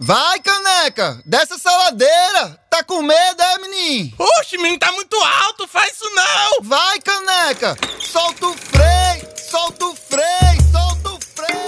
Vai, caneca! Desce essa ladeira! Tá com medo, é, menino? Oxe, menino, tá muito alto, faz isso não! Vai, caneca! Solta o freio! Solta o freio! Solta o freio!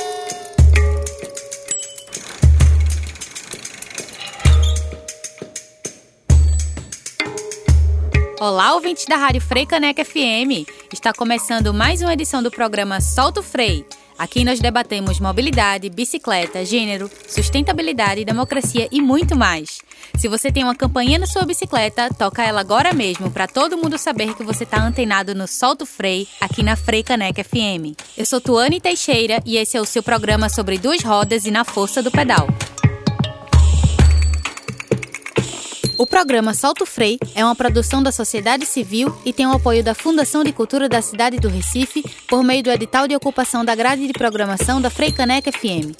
Olá, ouvintes da Rádio Frei Caneca FM. Está começando mais uma edição do programa Solta o Frei Aqui nós debatemos mobilidade, bicicleta, gênero, sustentabilidade, democracia e muito mais. Se você tem uma campanha na sua bicicleta, toca ela agora mesmo para todo mundo saber que você está antenado no Solto Frei, aqui na Frei Caneca FM. Eu sou Tuane Teixeira e esse é o seu programa sobre duas rodas e na força do pedal. O programa Solto Frei é uma produção da sociedade civil e tem o apoio da Fundação de Cultura da cidade do Recife por meio do edital de ocupação da grade de programação da Frei Caneca FM.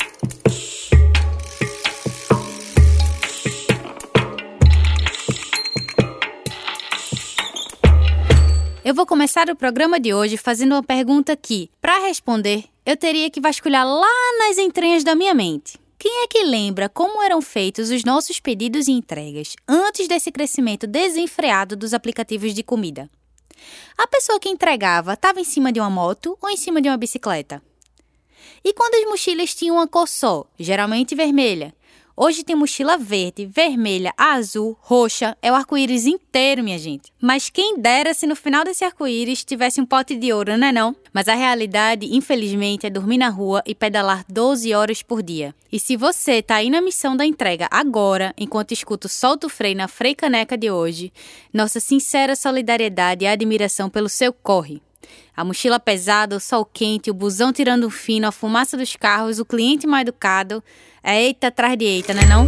Eu vou começar o programa de hoje fazendo uma pergunta que, para responder, eu teria que vasculhar lá nas entranhas da minha mente. Quem é que lembra como eram feitos os nossos pedidos e entregas antes desse crescimento desenfreado dos aplicativos de comida? A pessoa que entregava estava em cima de uma moto ou em cima de uma bicicleta? E quando as mochilas tinham uma cor só, geralmente vermelha, Hoje tem mochila verde, vermelha, azul, roxa, é o arco-íris inteiro, minha gente. Mas quem dera se no final desse arco-íris tivesse um pote de ouro, não é não? Mas a realidade, infelizmente, é dormir na rua e pedalar 12 horas por dia. E se você tá aí na missão da entrega agora, enquanto escuta o Solto Freio na Frei Caneca de hoje, nossa sincera solidariedade e admiração pelo seu corre. A mochila pesada, o sol quente, o busão tirando um fino, a fumaça dos carros, o cliente mal educado. É eita atrás de eita, né não?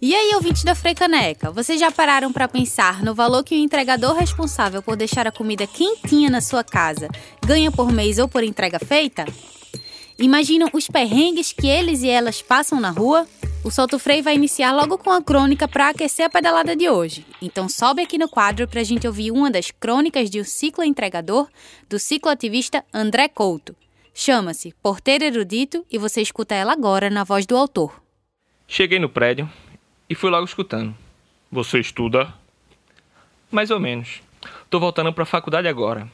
E aí, ouvintes da Frecaneca, vocês já pararam para pensar no valor que o entregador responsável por deixar a comida quentinha na sua casa ganha por mês ou por entrega feita? Imaginam os perrengues que eles e elas passam na rua? O Solto Freio vai iniciar logo com a crônica para aquecer a pedalada de hoje. Então sobe aqui no quadro para a gente ouvir uma das crônicas de um ciclo entregador do cicloativista André Couto. Chama-se Porteiro Erudito e você escuta ela agora na voz do autor. Cheguei no prédio e fui logo escutando. Você estuda? Mais ou menos. Tô voltando para a faculdade agora.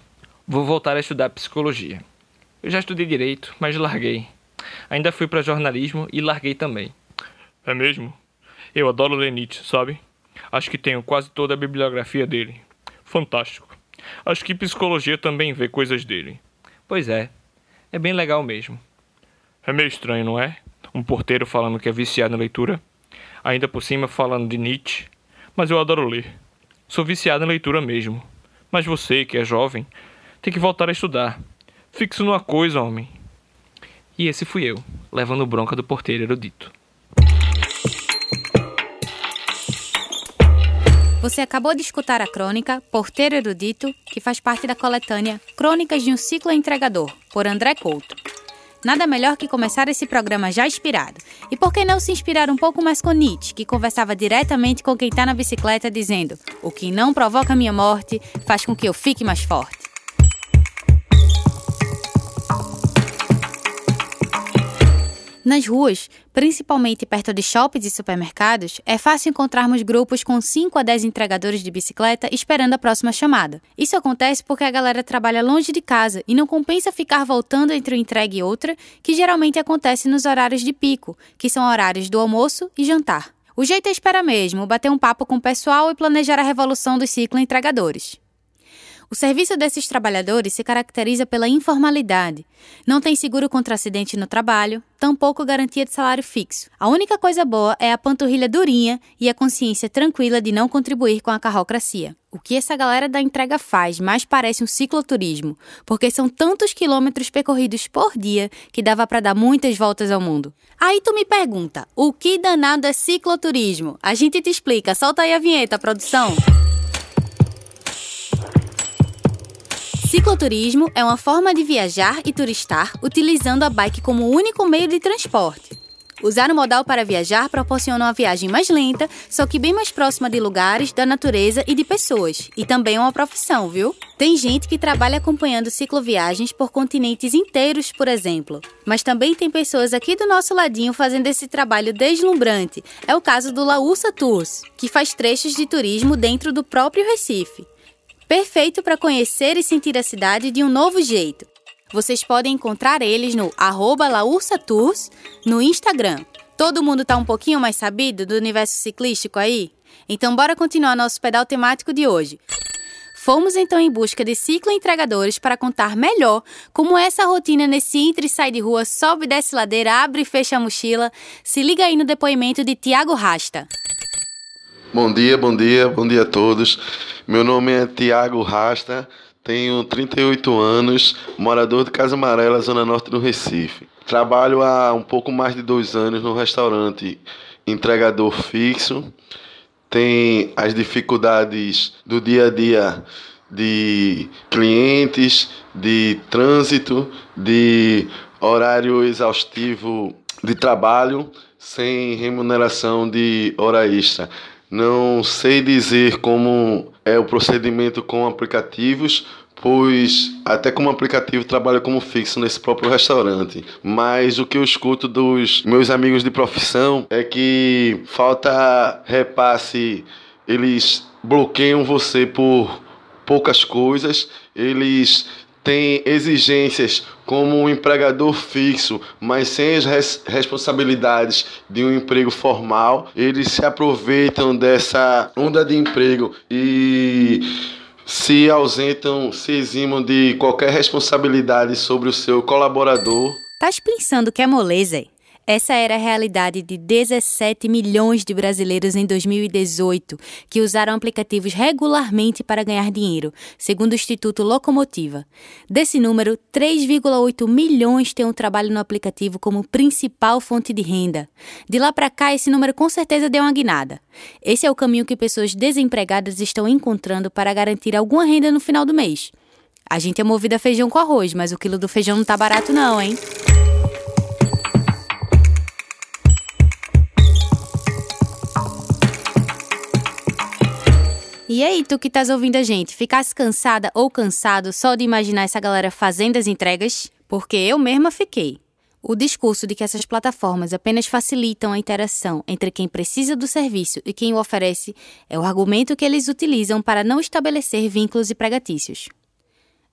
Vou voltar a estudar psicologia. Eu já estudei direito, mas larguei. Ainda fui para jornalismo e larguei também. É mesmo? Eu adoro ler Nietzsche, sabe? Acho que tenho quase toda a bibliografia dele. Fantástico. Acho que psicologia também vê coisas dele. Pois é. É bem legal mesmo. É meio estranho, não é? Um porteiro falando que é viciado na leitura. Ainda por cima falando de Nietzsche. Mas eu adoro ler. Sou viciado na leitura mesmo. Mas você, que é jovem, tem que voltar a estudar. Fixo numa coisa, homem. E esse fui eu, levando bronca do porteiro erudito. Você acabou de escutar a crônica Porteiro Erudito, que faz parte da coletânea Crônicas de um Ciclo Entregador, por André Couto. Nada melhor que começar esse programa já inspirado. E por que não se inspirar um pouco mais com Nietzsche, que conversava diretamente com quem está na bicicleta dizendo: O que não provoca minha morte faz com que eu fique mais forte. Nas ruas, principalmente perto de shoppings e supermercados, é fácil encontrarmos grupos com 5 a 10 entregadores de bicicleta esperando a próxima chamada. Isso acontece porque a galera trabalha longe de casa e não compensa ficar voltando entre uma entrega e outra, que geralmente acontece nos horários de pico, que são horários do almoço e jantar. O jeito é esperar mesmo, bater um papo com o pessoal e planejar a revolução dos ciclo entregadores. O serviço desses trabalhadores se caracteriza pela informalidade. Não tem seguro contra acidente no trabalho, tampouco garantia de salário fixo. A única coisa boa é a panturrilha durinha e a consciência tranquila de não contribuir com a carrocracia. O que essa galera da entrega faz mais parece um cicloturismo, porque são tantos quilômetros percorridos por dia que dava para dar muitas voltas ao mundo. Aí tu me pergunta, o que danado é cicloturismo? A gente te explica, solta aí a vinheta, produção. Cicloturismo é uma forma de viajar e turistar utilizando a bike como único meio de transporte. Usar o modal para viajar proporciona uma viagem mais lenta, só que bem mais próxima de lugares, da natureza e de pessoas. E também é uma profissão, viu? Tem gente que trabalha acompanhando cicloviagens por continentes inteiros, por exemplo. Mas também tem pessoas aqui do nosso ladinho fazendo esse trabalho deslumbrante. É o caso do Laúça Tours, que faz trechos de turismo dentro do próprio Recife. Perfeito para conhecer e sentir a cidade de um novo jeito. Vocês podem encontrar eles no arroba Tours no Instagram. Todo mundo tá um pouquinho mais sabido do universo ciclístico aí? Então bora continuar nosso pedal temático de hoje. Fomos então em busca de cicloentregadores para contar melhor como é essa rotina nesse entre e sai de rua, sobe e desce ladeira, abre e fecha a mochila. Se liga aí no depoimento de Tiago Rasta. Bom dia, bom dia, bom dia a todos. Meu nome é Tiago Rasta, tenho 38 anos, morador de Casa Amarela, Zona Norte do Recife. Trabalho há um pouco mais de dois anos no restaurante entregador fixo. Tem as dificuldades do dia a dia de clientes, de trânsito, de horário exaustivo de trabalho sem remuneração de hora extra. Não sei dizer como é o procedimento com aplicativos, pois até como aplicativo trabalho como fixo nesse próprio restaurante. Mas o que eu escuto dos meus amigos de profissão é que falta repasse, eles bloqueiam você por poucas coisas, eles tem exigências como um empregador fixo, mas sem as res responsabilidades de um emprego formal, eles se aproveitam dessa onda de emprego e se ausentam, se eximam de qualquer responsabilidade sobre o seu colaborador. Tás pensando que é moleza? Essa era a realidade de 17 milhões de brasileiros em 2018 que usaram aplicativos regularmente para ganhar dinheiro, segundo o Instituto Locomotiva. Desse número, 3,8 milhões têm o um trabalho no aplicativo como principal fonte de renda. De lá para cá, esse número com certeza deu uma guinada. Esse é o caminho que pessoas desempregadas estão encontrando para garantir alguma renda no final do mês. A gente é movida a feijão com arroz, mas o quilo do feijão não tá barato não, hein? E aí, tu que estás ouvindo a gente, ficasse cansada ou cansado só de imaginar essa galera fazendo as entregas? Porque eu mesma fiquei. O discurso de que essas plataformas apenas facilitam a interação entre quem precisa do serviço e quem o oferece é o argumento que eles utilizam para não estabelecer vínculos e pregatícios.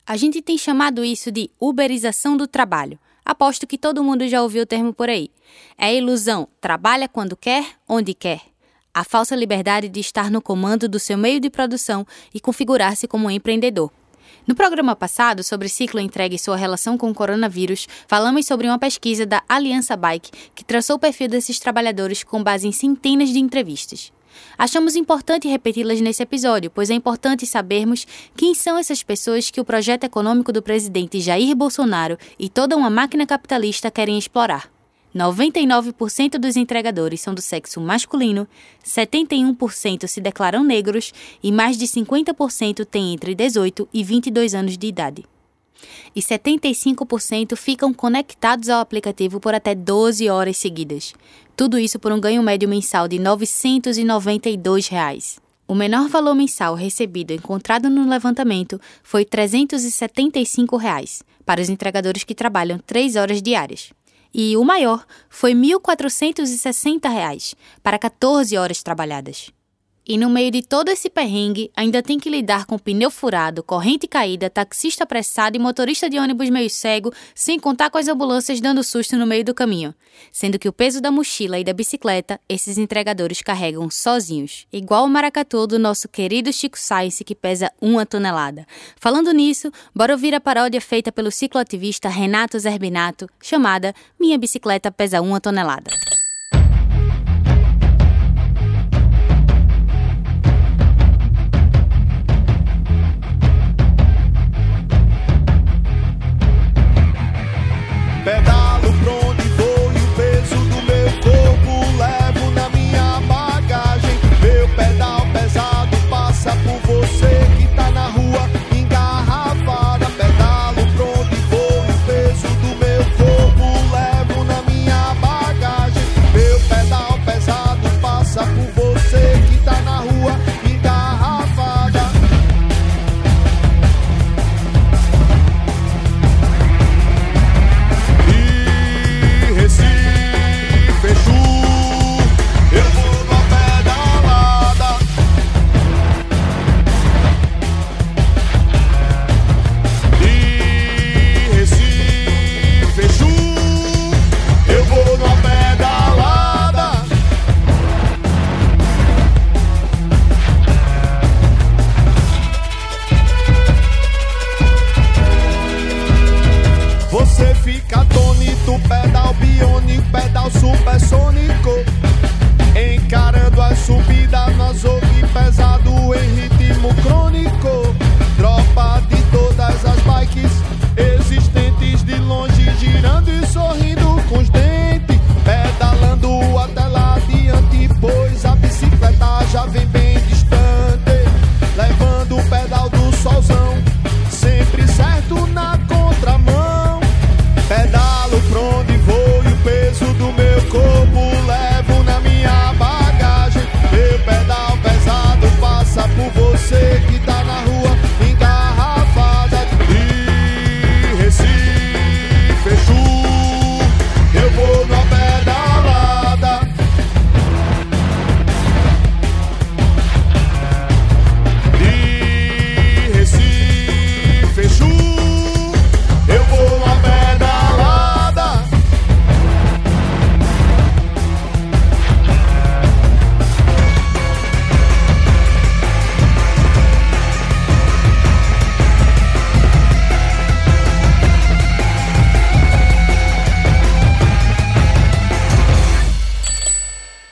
A gente tem chamado isso de uberização do trabalho. Aposto que todo mundo já ouviu o termo por aí. É ilusão trabalha quando quer, onde quer a falsa liberdade de estar no comando do seu meio de produção e configurar-se como um empreendedor. No programa passado, sobre ciclo entregue e sua relação com o coronavírus, falamos sobre uma pesquisa da Aliança Bike que traçou o perfil desses trabalhadores com base em centenas de entrevistas. Achamos importante repeti-las nesse episódio, pois é importante sabermos quem são essas pessoas que o projeto econômico do presidente Jair Bolsonaro e toda uma máquina capitalista querem explorar. 99% dos entregadores são do sexo masculino, 71% se declaram negros e mais de 50% têm entre 18 e 22 anos de idade. E 75% ficam conectados ao aplicativo por até 12 horas seguidas. Tudo isso por um ganho médio mensal de 992 reais. O menor valor mensal recebido encontrado no levantamento foi 375 reais, para os entregadores que trabalham 3 horas diárias e o maior foi R$ 1.460 para 14 horas trabalhadas. E no meio de todo esse perrengue, ainda tem que lidar com pneu furado, corrente caída, taxista apressado e motorista de ônibus meio cego, sem contar com as ambulâncias dando susto no meio do caminho. Sendo que o peso da mochila e da bicicleta, esses entregadores carregam sozinhos. Igual o maracatu do nosso querido Chico Science, que pesa uma tonelada. Falando nisso, bora ouvir a paródia feita pelo cicloativista Renato Zerbinato, chamada Minha Bicicleta Pesa Uma Tonelada.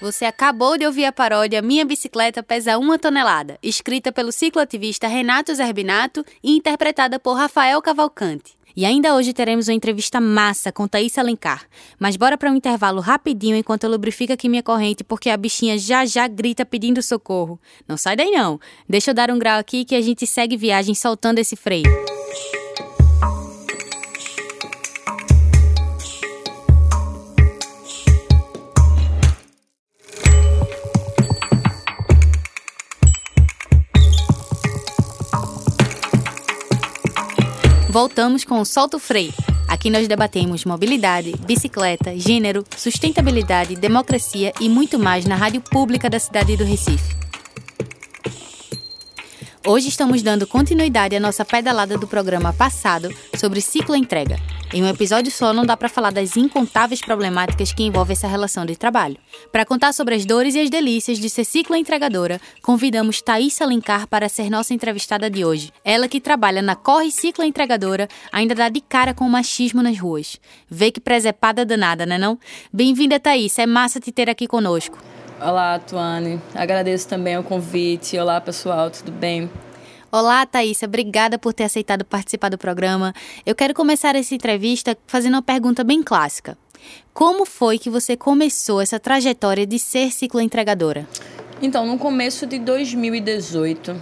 Você acabou de ouvir a paródia Minha Bicicleta Pesa Uma Tonelada, escrita pelo cicloativista Renato Zerbinato e interpretada por Rafael Cavalcante. E ainda hoje teremos uma entrevista massa com Thaís Alencar. Mas bora para um intervalo rapidinho enquanto eu lubrifico aqui minha corrente, porque a bichinha já já grita pedindo socorro. Não sai daí não. Deixa eu dar um grau aqui que a gente segue viagem soltando esse freio. Voltamos com o Solto Freio. Aqui nós debatemos mobilidade, bicicleta, gênero, sustentabilidade, democracia e muito mais na rádio pública da cidade do Recife. Hoje estamos dando continuidade à nossa pedalada do programa passado sobre ciclo entrega. Em um episódio só não dá para falar das incontáveis problemáticas que envolvem essa relação de trabalho. Para contar sobre as dores e as delícias de ser ciclo entregadora, convidamos Thaís Alencar para ser nossa entrevistada de hoje. Ela que trabalha na Corre Ciclo Entregadora ainda dá de cara com o machismo nas ruas. Vê que presepada danada, né não? Bem-vinda, Thaís. É massa te ter aqui conosco. Olá, Tuane. Agradeço também o convite. Olá, pessoal, tudo bem? Olá, Thaísa. Obrigada por ter aceitado participar do programa. Eu quero começar essa entrevista fazendo uma pergunta bem clássica. Como foi que você começou essa trajetória de ser cicloentregadora? Então, no começo de 2018,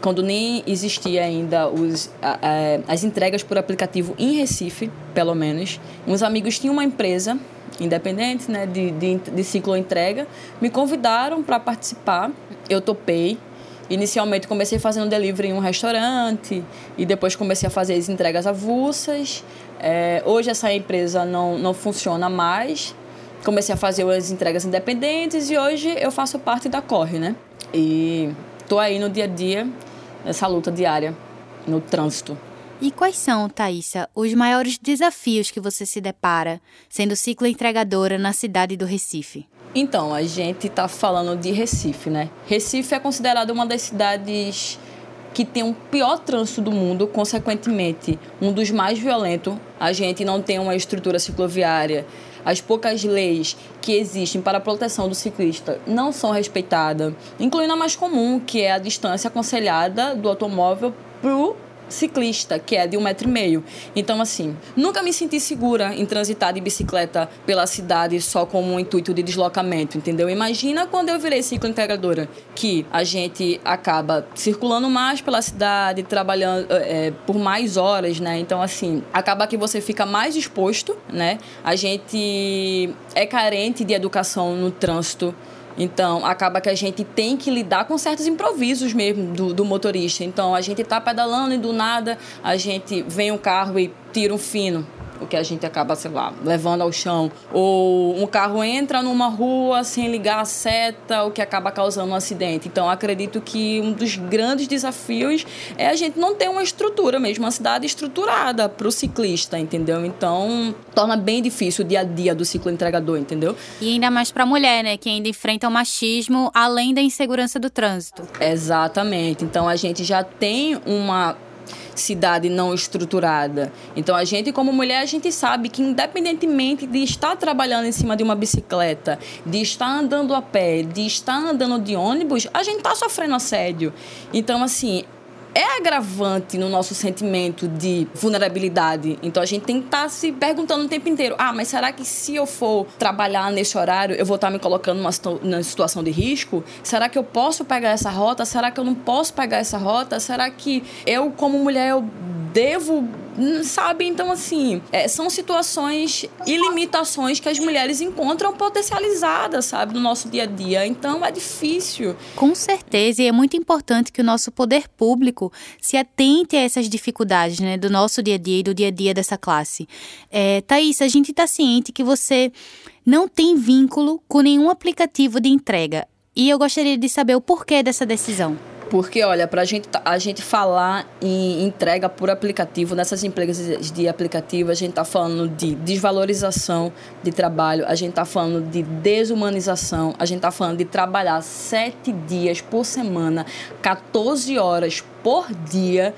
quando nem existia ainda os, a, a, as entregas por aplicativo em Recife, pelo menos, uns amigos tinham uma empresa independente né, de, de, de ciclo entrega, me convidaram para participar. Eu topei. Inicialmente comecei fazendo delivery em um restaurante e depois comecei a fazer as entregas avulsas. É, hoje essa empresa não, não funciona mais. Comecei a fazer as entregas independentes e hoje eu faço parte da Corre, né? E tô aí no dia a dia, nessa luta diária, no trânsito. E quais são, Thaisa, os maiores desafios que você se depara sendo ciclo entregadora na cidade do Recife? Então, a gente está falando de Recife, né? Recife é considerada uma das cidades que tem o pior trânsito do mundo, consequentemente, um dos mais violentos. A gente não tem uma estrutura cicloviária. As poucas leis que existem para a proteção do ciclista não são respeitadas, incluindo a mais comum, que é a distância aconselhada do automóvel para o ciclista, que é de um metro e meio. Então, assim, nunca me senti segura em transitar de bicicleta pela cidade só como um intuito de deslocamento, entendeu? Imagina quando eu virei ciclointegradora, que a gente acaba circulando mais pela cidade, trabalhando é, por mais horas, né? Então, assim, acaba que você fica mais exposto, né? A gente é carente de educação no trânsito. Então, acaba que a gente tem que lidar com certos improvisos mesmo do, do motorista. Então, a gente está pedalando e do nada a gente vem um carro e tira um fino o que a gente acaba, sei lá, levando ao chão. Ou um carro entra numa rua sem ligar a seta, o que acaba causando um acidente. Então, acredito que um dos grandes desafios é a gente não ter uma estrutura mesmo, uma cidade estruturada para o ciclista, entendeu? Então, torna bem difícil o dia a dia do ciclo entregador, entendeu? E ainda mais para a mulher, né, que ainda enfrenta o machismo além da insegurança do trânsito. Exatamente. Então, a gente já tem uma cidade não estruturada. Então a gente como mulher a gente sabe que independentemente de estar trabalhando em cima de uma bicicleta, de estar andando a pé, de estar andando de ônibus, a gente está sofrendo assédio. Então assim, é agravante no nosso sentimento de vulnerabilidade. Então a gente tem que estar tá se perguntando o tempo inteiro: ah, mas será que se eu for trabalhar nesse horário, eu vou estar tá me colocando numa, numa situação de risco? Será que eu posso pegar essa rota? Será que eu não posso pegar essa rota? Será que eu, como mulher, eu devo sabe? Então, assim, é, são situações e limitações que as mulheres encontram potencializadas, sabe, no nosso dia a dia. Então, é difícil. Com certeza, e é muito importante que o nosso poder público se atente a essas dificuldades, né, do nosso dia a dia e do dia a dia dessa classe. É, Thaís, a gente está ciente que você não tem vínculo com nenhum aplicativo de entrega. E eu gostaria de saber o porquê dessa decisão. Porque, olha, para gente, a gente falar em entrega por aplicativo, nessas empresas de aplicativo, a gente está falando de desvalorização de trabalho, a gente está falando de desumanização, a gente está falando de trabalhar sete dias por semana, 14 horas por dia.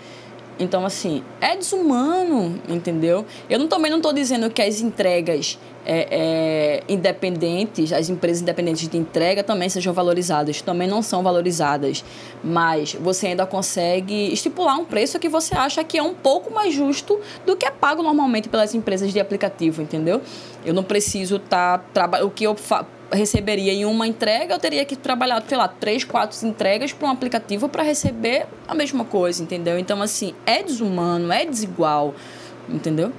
Então, assim, é desumano, entendeu? Eu não, também não estou dizendo que as entregas é, é, independentes, as empresas independentes de entrega também sejam valorizadas, também não são valorizadas, mas você ainda consegue estipular um preço que você acha que é um pouco mais justo do que é pago normalmente pelas empresas de aplicativo, entendeu? Eu não preciso estar tá, trabalhando o que eu receberia em uma entrega, eu teria que trabalhar, sei lá, três, quatro entregas para um aplicativo para receber a mesma coisa, entendeu? Então, assim, é desumano, é desigual, entendeu?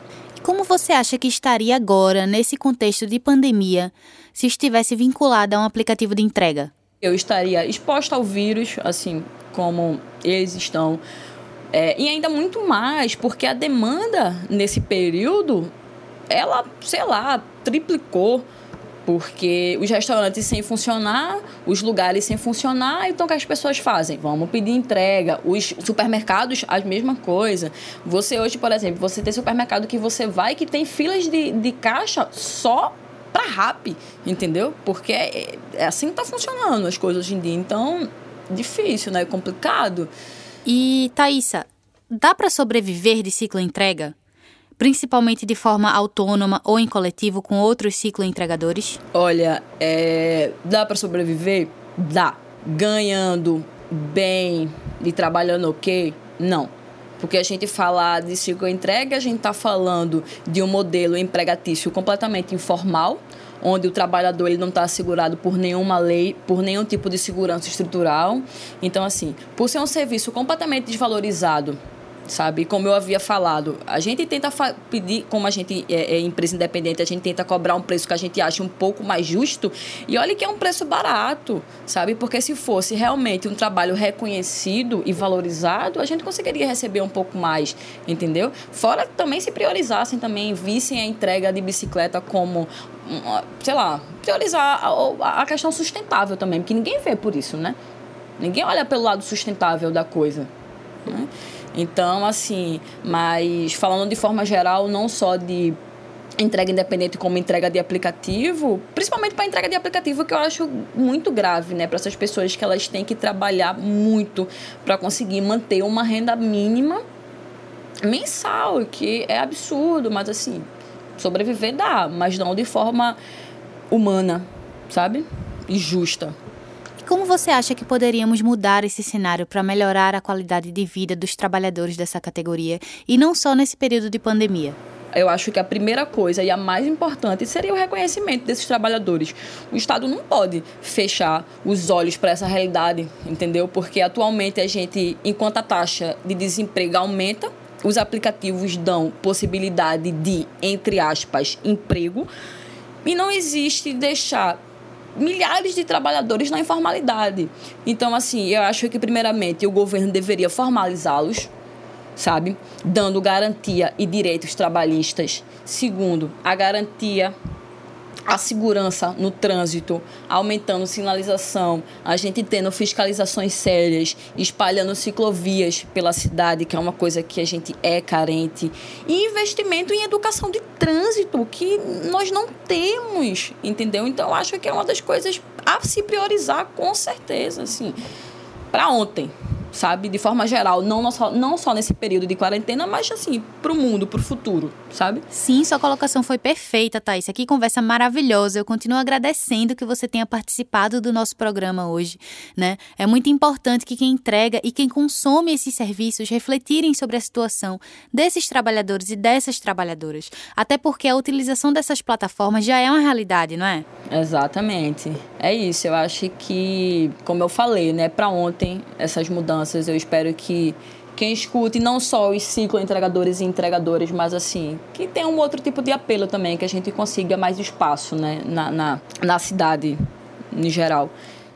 Como você acha que estaria agora, nesse contexto de pandemia, se estivesse vinculada a um aplicativo de entrega? Eu estaria exposta ao vírus, assim como eles estão. É, e ainda muito mais, porque a demanda nesse período, ela, sei lá, triplicou porque os restaurantes sem funcionar, os lugares sem funcionar, então o que as pessoas fazem? Vamos pedir entrega. Os supermercados, a mesma coisa. Você hoje, por exemplo, você tem supermercado que você vai que tem filas de, de caixa só para rap, entendeu? Porque é, é assim que tá funcionando as coisas hoje em dia. Então, difícil, né? É complicado. E, Thaisa, dá para sobreviver de ciclo entrega? Principalmente de forma autônoma ou em coletivo com outros cicloentregadores? Olha, é, dá para sobreviver? Dá. Ganhando bem e trabalhando ok? Não. Porque a gente fala de cicloentrega, a gente está falando de um modelo empregatício completamente informal, onde o trabalhador ele não está assegurado por nenhuma lei, por nenhum tipo de segurança estrutural. Então, assim, por ser um serviço completamente desvalorizado sabe? Como eu havia falado, a gente tenta pedir, como a gente é, é, empresa independente, a gente tenta cobrar um preço que a gente acha um pouco mais justo. E olha que é um preço barato, sabe? Porque se fosse realmente um trabalho reconhecido e valorizado, a gente conseguiria receber um pouco mais, entendeu? Fora também se priorizassem também, vissem a entrega de bicicleta como sei lá, priorizar a, a questão sustentável também, porque ninguém vê por isso, né? Ninguém olha pelo lado sustentável da coisa. Né? Então, assim, mas falando de forma geral, não só de entrega independente como entrega de aplicativo, principalmente para entrega de aplicativo que eu acho muito grave, né, para essas pessoas que elas têm que trabalhar muito para conseguir manter uma renda mínima mensal, que é absurdo, mas assim, sobreviver dá, mas não de forma humana, sabe? E justa. Como você acha que poderíamos mudar esse cenário para melhorar a qualidade de vida dos trabalhadores dessa categoria e não só nesse período de pandemia? eu acho que a primeira coisa e a mais importante seria o reconhecimento desses trabalhadores. O Estado não pode fechar os olhos para essa realidade, entendeu? Porque atualmente a gente, enquanto a taxa de desemprego aumenta, os aplicativos dão possibilidade de, entre aspas, emprego. E não existe deixar milhares de trabalhadores na informalidade. Então, assim, eu acho que, primeiramente, o governo deveria formalizá-los, sabe? Dando garantia e direitos trabalhistas. Segundo, a garantia a segurança no trânsito, aumentando sinalização, a gente tendo fiscalizações sérias, espalhando ciclovias pela cidade, que é uma coisa que a gente é carente, e investimento em educação de trânsito, que nós não temos, entendeu? Então, acho que é uma das coisas a se priorizar com certeza, assim, para ontem, sabe? De forma geral, não só, não só nesse período de quarentena, mas assim, pro mundo, pro futuro, sabe? Sim, sua colocação foi perfeita, Thaís. Aqui conversa maravilhosa. Eu continuo agradecendo que você tenha participado do nosso programa hoje, né? É muito importante que quem entrega e quem consome esses serviços refletirem sobre a situação desses trabalhadores e dessas trabalhadoras. Até porque a utilização dessas plataformas já é uma realidade, não é? Exatamente. É isso. Eu acho que, como eu falei, né, para ontem essas mudanças, eu espero que quem escute não só os ciclo entregadores e entregadoras, mas assim, que tenha um outro tipo de apelo também, que a gente consiga mais espaço, né, na, na, na cidade em geral.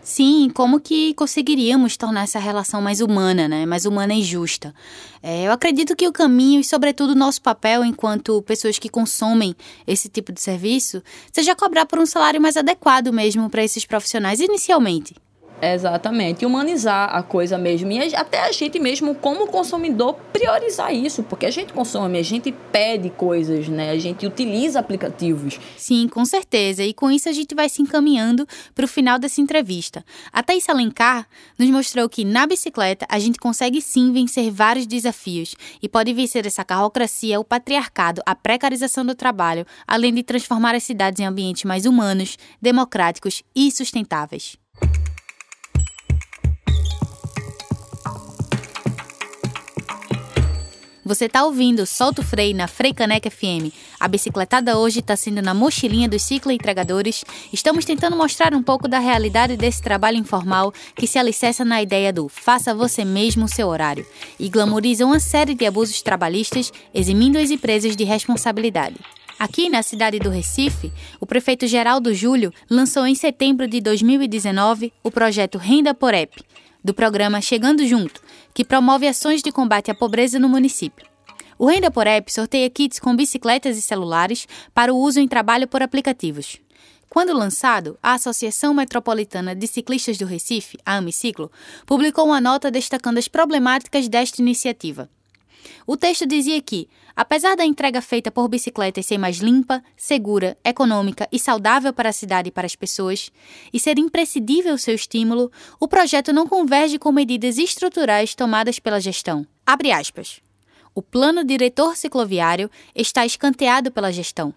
Sim, como que conseguiríamos tornar essa relação mais humana, né? Mais humana e justa. É, eu acredito que o caminho e, sobretudo, o nosso papel enquanto pessoas que consomem esse tipo de serviço seja cobrar por um salário mais adequado mesmo para esses profissionais inicialmente. Exatamente. Humanizar a coisa mesmo. E até a gente mesmo, como consumidor, priorizar isso. Porque a gente consome, a gente pede coisas, né? A gente utiliza aplicativos. Sim, com certeza. E com isso a gente vai se encaminhando para o final dessa entrevista. A Thaís Alencar nos mostrou que na bicicleta a gente consegue sim vencer vários desafios. E pode vencer essa carrocracia, o patriarcado, a precarização do trabalho, além de transformar as cidades em ambientes mais humanos, democráticos e sustentáveis. Você está ouvindo Solta o Freio na Freicaneca FM. A bicicletada hoje está sendo na mochilinha dos ciclo entregadores. Estamos tentando mostrar um pouco da realidade desse trabalho informal que se alicerça na ideia do faça você mesmo o seu horário e glamoriza uma série de abusos trabalhistas, eximindo as empresas de responsabilidade. Aqui na cidade do Recife, o prefeito Geraldo Júlio lançou em setembro de 2019 o projeto Renda por App, do programa Chegando Junto, que promove ações de combate à pobreza no município. O Renda por App sorteia kits com bicicletas e celulares para o uso em trabalho por aplicativos. Quando lançado, a Associação Metropolitana de Ciclistas do Recife, a Amiciclo, publicou uma nota destacando as problemáticas desta iniciativa. O texto dizia que, apesar da entrega feita por bicicletas ser mais limpa, segura, econômica e saudável para a cidade e para as pessoas, e ser imprescindível seu estímulo, o projeto não converge com medidas estruturais tomadas pela gestão. Abre aspas. O plano diretor cicloviário está escanteado pela gestão,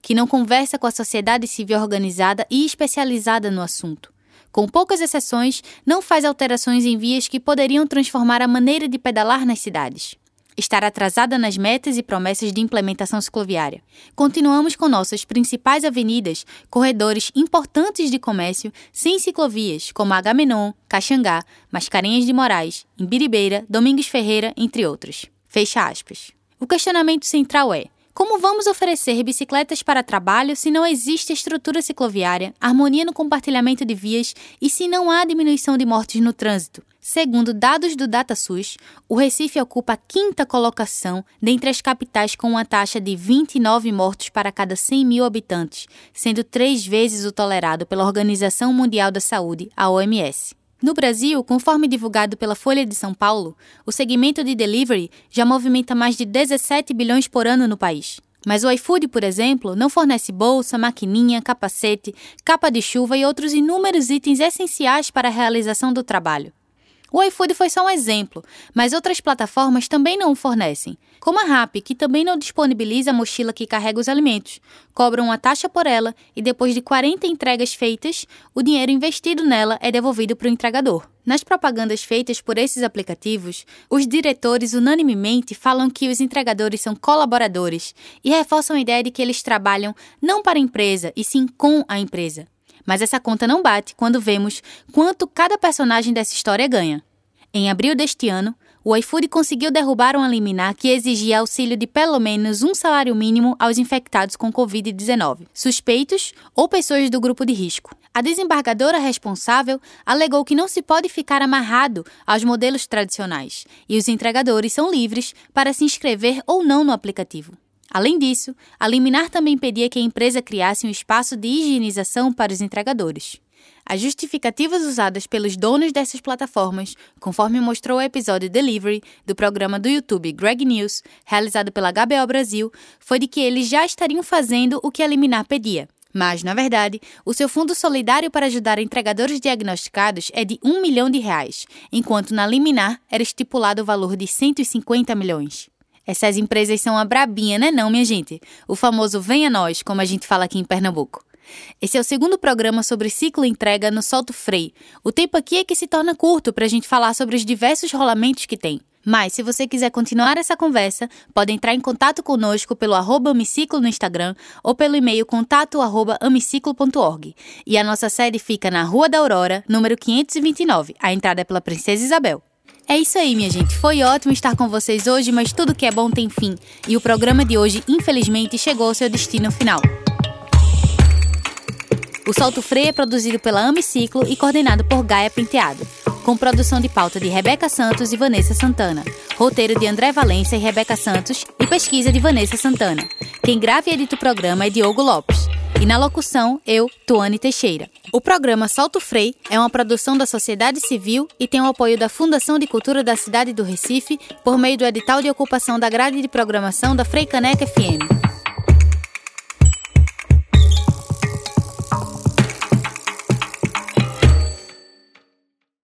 que não conversa com a sociedade civil organizada e especializada no assunto. Com poucas exceções, não faz alterações em vias que poderiam transformar a maneira de pedalar nas cidades estar atrasada nas metas e promessas de implementação cicloviária. Continuamos com nossas principais avenidas, corredores importantes de comércio sem ciclovias, como Agamenon, Caxangá, Mascarenhas de Moraes, Imbiribeira, Domingos Ferreira, entre outros. Fecha aspas. O questionamento central é: como vamos oferecer bicicletas para trabalho se não existe estrutura cicloviária, harmonia no compartilhamento de vias e se não há diminuição de mortes no trânsito? Segundo dados do DataSUS, o Recife ocupa a quinta colocação dentre as capitais com uma taxa de 29 mortos para cada 100 mil habitantes, sendo três vezes o tolerado pela Organização Mundial da Saúde, a OMS. No Brasil, conforme divulgado pela Folha de São Paulo, o segmento de delivery já movimenta mais de 17 bilhões por ano no país. Mas o iFood, por exemplo, não fornece bolsa, maquininha, capacete, capa de chuva e outros inúmeros itens essenciais para a realização do trabalho. O iFood foi só um exemplo, mas outras plataformas também não o fornecem, como a Rappi, que também não disponibiliza a mochila que carrega os alimentos, cobram uma taxa por ela e depois de 40 entregas feitas, o dinheiro investido nela é devolvido para o entregador. Nas propagandas feitas por esses aplicativos, os diretores unanimemente falam que os entregadores são colaboradores e reforçam a ideia de que eles trabalham não para a empresa, e sim com a empresa. Mas essa conta não bate quando vemos quanto cada personagem dessa história ganha. Em abril deste ano, o iFood conseguiu derrubar uma liminar que exigia auxílio de pelo menos um salário mínimo aos infectados com Covid-19, suspeitos ou pessoas do grupo de risco. A desembargadora responsável alegou que não se pode ficar amarrado aos modelos tradicionais e os entregadores são livres para se inscrever ou não no aplicativo. Além disso, a liminar também pedia que a empresa criasse um espaço de higienização para os entregadores. As justificativas usadas pelos donos dessas plataformas, conforme mostrou o episódio Delivery do programa do YouTube Greg News, realizado pela HBO Brasil, foi de que eles já estariam fazendo o que a liminar pedia, Mas, na verdade, o seu fundo solidário para ajudar entregadores diagnosticados é de 1 milhão de reais, enquanto na liminar era estipulado o valor de 150 milhões. Essas empresas são a brabinha, né não, minha gente? O famoso venha nós, como a gente fala aqui em Pernambuco. Esse é o segundo programa sobre ciclo entrega no Solto Freio. O tempo aqui é que se torna curto para a gente falar sobre os diversos rolamentos que tem. Mas, se você quiser continuar essa conversa, pode entrar em contato conosco pelo arroba Amiciclo no Instagram ou pelo e-mail contato amiciclo.org. E a nossa sede fica na Rua da Aurora, número 529. A entrada é pela Princesa Isabel. É isso aí, minha gente. Foi ótimo estar com vocês hoje, mas tudo que é bom tem fim. E o programa de hoje, infelizmente, chegou ao seu destino final. O Solto Freio é produzido pela Amiciclo e coordenado por Gaia Penteado com produção de pauta de Rebeca Santos e Vanessa Santana, roteiro de André Valença e Rebeca Santos e pesquisa de Vanessa Santana. Quem grava e edita o programa é Diogo Lopes. E na locução, eu, Tuane Teixeira. O programa Salto Frei é uma produção da sociedade civil e tem o apoio da Fundação de Cultura da cidade do Recife por meio do edital de ocupação da grade de programação da Frei Caneca FM.